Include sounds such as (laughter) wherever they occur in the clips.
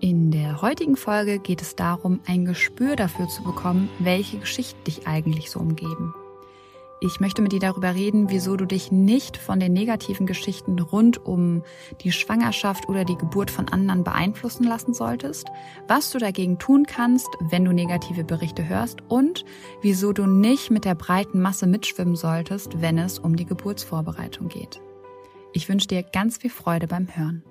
In der heutigen Folge geht es darum, ein Gespür dafür zu bekommen, welche Geschichten dich eigentlich so umgeben. Ich möchte mit dir darüber reden, wieso du dich nicht von den negativen Geschichten rund um die Schwangerschaft oder die Geburt von anderen beeinflussen lassen solltest, was du dagegen tun kannst, wenn du negative Berichte hörst und wieso du nicht mit der breiten Masse mitschwimmen solltest, wenn es um die Geburtsvorbereitung geht. Ich wünsche dir ganz viel Freude beim Hören.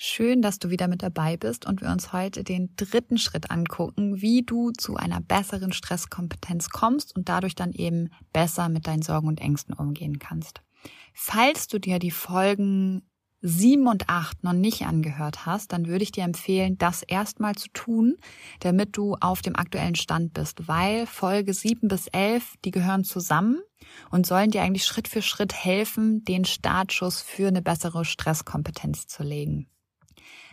Schön, dass du wieder mit dabei bist und wir uns heute den dritten Schritt angucken, wie du zu einer besseren Stresskompetenz kommst und dadurch dann eben besser mit deinen Sorgen und Ängsten umgehen kannst. Falls du dir die Folgen 7 und 8 noch nicht angehört hast, dann würde ich dir empfehlen, das erstmal zu tun, damit du auf dem aktuellen Stand bist, weil Folge 7 bis 11, die gehören zusammen und sollen dir eigentlich Schritt für Schritt helfen, den Startschuss für eine bessere Stresskompetenz zu legen.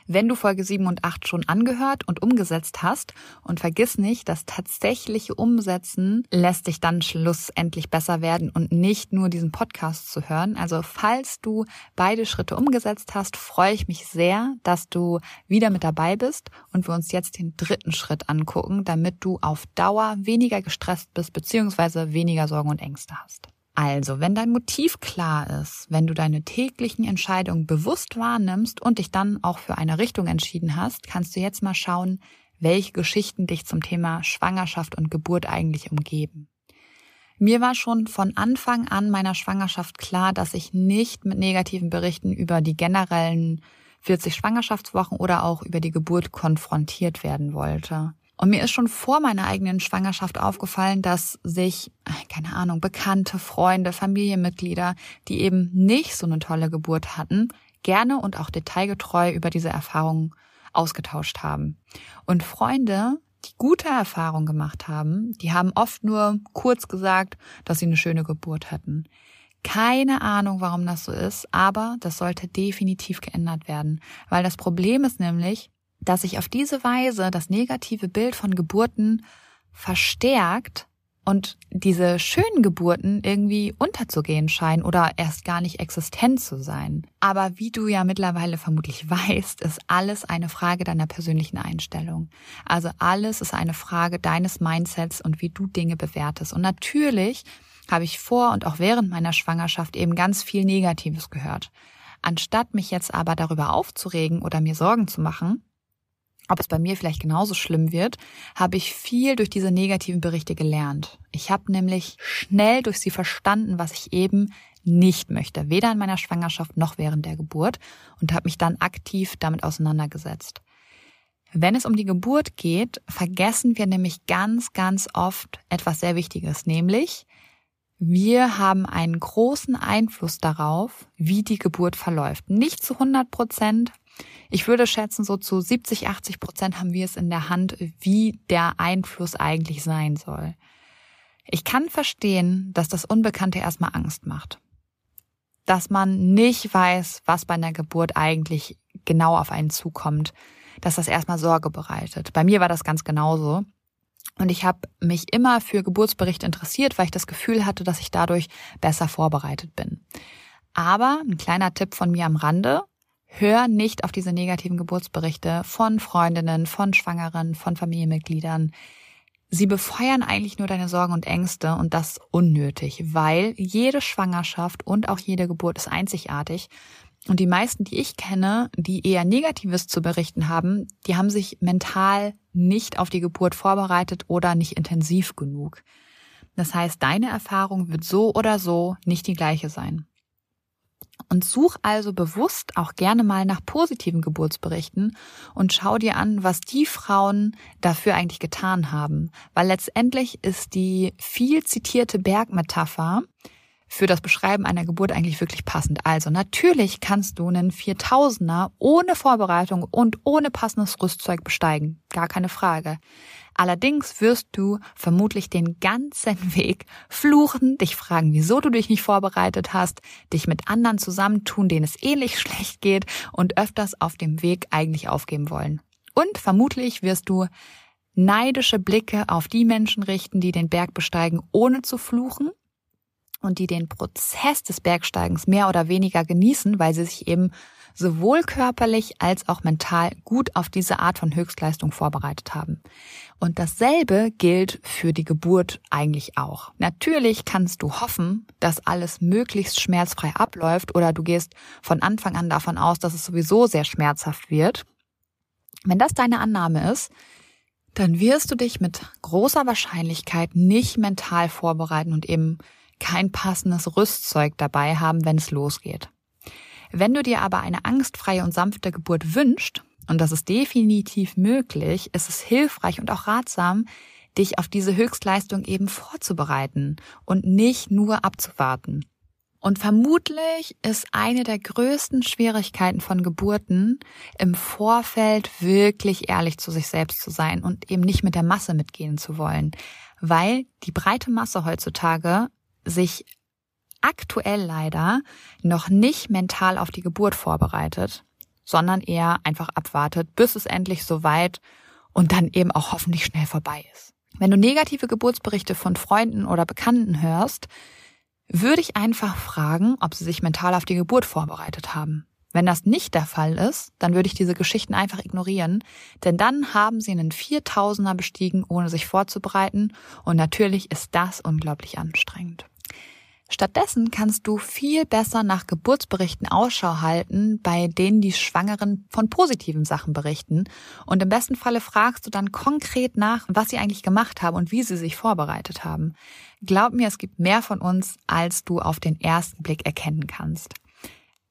Wenn du Folge 7 und 8 schon angehört und umgesetzt hast und vergiss nicht, das tatsächliche Umsetzen lässt dich dann schlussendlich besser werden und nicht nur diesen Podcast zu hören. Also falls du beide Schritte umgesetzt hast, freue ich mich sehr, dass du wieder mit dabei bist und wir uns jetzt den dritten Schritt angucken, damit du auf Dauer weniger gestresst bist bzw. weniger Sorgen und Ängste hast. Also, wenn dein Motiv klar ist, wenn du deine täglichen Entscheidungen bewusst wahrnimmst und dich dann auch für eine Richtung entschieden hast, kannst du jetzt mal schauen, welche Geschichten dich zum Thema Schwangerschaft und Geburt eigentlich umgeben. Mir war schon von Anfang an meiner Schwangerschaft klar, dass ich nicht mit negativen Berichten über die generellen 40 Schwangerschaftswochen oder auch über die Geburt konfrontiert werden wollte. Und mir ist schon vor meiner eigenen Schwangerschaft aufgefallen, dass sich, keine Ahnung, Bekannte, Freunde, Familienmitglieder, die eben nicht so eine tolle Geburt hatten, gerne und auch detailgetreu über diese Erfahrungen ausgetauscht haben. Und Freunde, die gute Erfahrungen gemacht haben, die haben oft nur kurz gesagt, dass sie eine schöne Geburt hatten. Keine Ahnung, warum das so ist, aber das sollte definitiv geändert werden, weil das Problem ist nämlich, dass sich auf diese Weise das negative Bild von Geburten verstärkt und diese schönen Geburten irgendwie unterzugehen scheinen oder erst gar nicht existent zu sein. Aber wie du ja mittlerweile vermutlich (laughs) weißt, ist alles eine Frage deiner persönlichen Einstellung. Also alles ist eine Frage deines Mindsets und wie du Dinge bewertest. Und natürlich habe ich vor und auch während meiner Schwangerschaft eben ganz viel Negatives gehört. Anstatt mich jetzt aber darüber aufzuregen oder mir Sorgen zu machen, ob es bei mir vielleicht genauso schlimm wird, habe ich viel durch diese negativen Berichte gelernt. Ich habe nämlich schnell durch sie verstanden, was ich eben nicht möchte, weder in meiner Schwangerschaft noch während der Geburt und habe mich dann aktiv damit auseinandergesetzt. Wenn es um die Geburt geht, vergessen wir nämlich ganz, ganz oft etwas sehr Wichtiges, nämlich wir haben einen großen Einfluss darauf, wie die Geburt verläuft. Nicht zu 100 Prozent, ich würde schätzen, so zu 70, 80 Prozent haben wir es in der Hand, wie der Einfluss eigentlich sein soll. Ich kann verstehen, dass das Unbekannte erstmal Angst macht. Dass man nicht weiß, was bei einer Geburt eigentlich genau auf einen zukommt, dass das erstmal Sorge bereitet. Bei mir war das ganz genauso. Und ich habe mich immer für Geburtsberichte interessiert, weil ich das Gefühl hatte, dass ich dadurch besser vorbereitet bin. Aber ein kleiner Tipp von mir am Rande, Hör nicht auf diese negativen Geburtsberichte von Freundinnen, von Schwangeren, von Familienmitgliedern. Sie befeuern eigentlich nur deine Sorgen und Ängste und das unnötig, weil jede Schwangerschaft und auch jede Geburt ist einzigartig und die meisten, die ich kenne, die eher Negatives zu berichten haben, die haben sich mental nicht auf die Geburt vorbereitet oder nicht intensiv genug. Das heißt, deine Erfahrung wird so oder so nicht die gleiche sein. Und such also bewusst auch gerne mal nach positiven Geburtsberichten und schau dir an, was die Frauen dafür eigentlich getan haben. Weil letztendlich ist die viel zitierte Bergmetapher für das Beschreiben einer Geburt eigentlich wirklich passend. Also natürlich kannst du einen 4000er ohne Vorbereitung und ohne passendes Rüstzeug besteigen. Gar keine Frage. Allerdings wirst du vermutlich den ganzen (laughs) Weg fluchen, dich fragen, wieso du dich nicht vorbereitet hast, dich mit anderen zusammentun, denen es ähnlich (laughs) schlecht geht und öfters auf dem Weg eigentlich aufgeben wollen. Und vermutlich wirst du neidische Blicke auf die Menschen richten, die den Berg besteigen, ohne zu fluchen und die den Prozess des Bergsteigens mehr oder weniger genießen, weil sie sich eben sowohl körperlich als auch mental gut auf diese Art von Höchstleistung vorbereitet haben. Und dasselbe gilt für die Geburt eigentlich auch. Natürlich kannst du hoffen, dass alles möglichst schmerzfrei abläuft oder du gehst von Anfang an davon aus, dass es sowieso sehr schmerzhaft wird. Wenn das deine Annahme ist, dann wirst du dich mit großer Wahrscheinlichkeit nicht mental vorbereiten und eben kein passendes Rüstzeug dabei haben, wenn es losgeht. Wenn du dir aber eine angstfreie und sanfte Geburt wünscht, und das ist definitiv möglich, ist es hilfreich und auch ratsam, dich auf diese Höchstleistung eben vorzubereiten und nicht nur abzuwarten. Und vermutlich ist eine der größten Schwierigkeiten von Geburten, im Vorfeld wirklich ehrlich zu sich selbst zu sein und eben nicht mit der Masse mitgehen zu wollen, weil die breite Masse heutzutage sich aktuell leider noch nicht mental auf die Geburt vorbereitet, sondern eher einfach abwartet, bis es endlich soweit und dann eben auch hoffentlich schnell vorbei ist. Wenn du negative Geburtsberichte von Freunden oder Bekannten hörst, würde ich einfach fragen, ob sie sich mental auf die Geburt vorbereitet haben. Wenn das nicht der Fall ist, dann würde ich diese Geschichten einfach ignorieren, denn dann haben sie einen 4000er bestiegen, ohne sich vorzubereiten und natürlich ist das unglaublich anstrengend. Stattdessen kannst du viel besser nach Geburtsberichten Ausschau halten, bei denen die Schwangeren von positiven Sachen berichten. Und im besten Falle fragst du dann konkret nach, was sie eigentlich gemacht haben und wie sie sich vorbereitet haben. Glaub mir, es gibt mehr von uns, als du auf den ersten Blick erkennen kannst.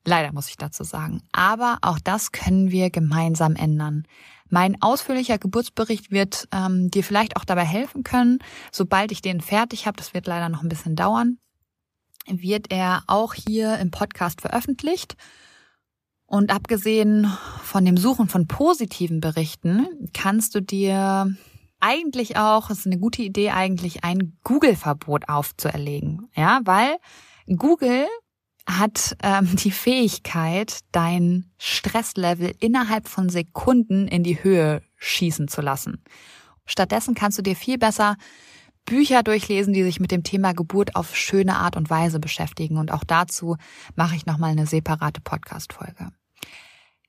Leider muss ich dazu sagen. Aber auch das können wir gemeinsam ändern. Mein ausführlicher Geburtsbericht wird ähm, dir vielleicht auch dabei helfen können, sobald ich den fertig habe. Das wird leider noch ein bisschen dauern wird er auch hier im Podcast veröffentlicht. Und abgesehen von dem Suchen von positiven Berichten kannst du dir eigentlich auch, es ist eine gute Idee eigentlich, ein Google-Verbot aufzuerlegen. Ja, weil Google hat ähm, die Fähigkeit, dein Stresslevel innerhalb von Sekunden in die Höhe schießen zu lassen. Stattdessen kannst du dir viel besser Bücher durchlesen, die sich mit dem Thema Geburt auf schöne Art und Weise beschäftigen. Und auch dazu mache ich nochmal eine separate Podcast-Folge.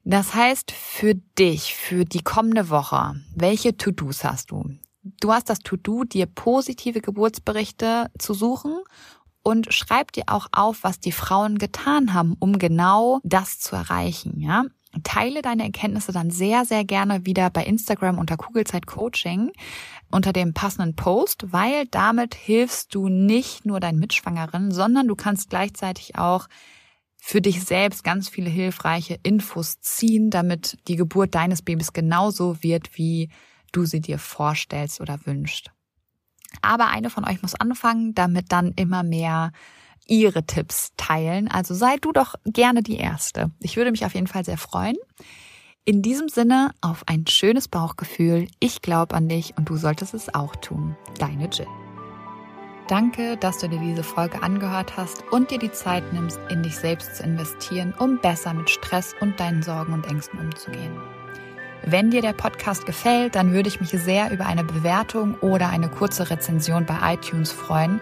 Das heißt, für dich, für die kommende Woche, welche To-Dos hast du? Du hast das To-Do, dir positive Geburtsberichte zu suchen und schreib dir auch auf, was die Frauen getan haben, um genau das zu erreichen, ja? Teile deine Erkenntnisse dann sehr, sehr gerne wieder bei Instagram unter Kugelzeit Coaching unter dem passenden Post, weil damit hilfst du nicht nur deinen Mitschwangeren, sondern du kannst gleichzeitig auch für dich selbst ganz viele hilfreiche Infos ziehen, damit die Geburt deines Babys genauso wird, wie du sie dir vorstellst oder wünschst. Aber eine von euch muss anfangen, damit dann immer mehr ihre Tipps teilen. Also sei du doch gerne die Erste. Ich würde mich auf jeden Fall sehr freuen. In diesem Sinne auf ein schönes Bauchgefühl. Ich glaube an dich und du solltest es auch tun. Deine Jill. Danke, dass du dir diese Folge angehört hast und dir die Zeit nimmst, in dich selbst zu investieren, um besser mit Stress und deinen Sorgen und Ängsten umzugehen. Wenn dir der Podcast gefällt, dann würde ich mich sehr über eine Bewertung oder eine kurze Rezension bei iTunes freuen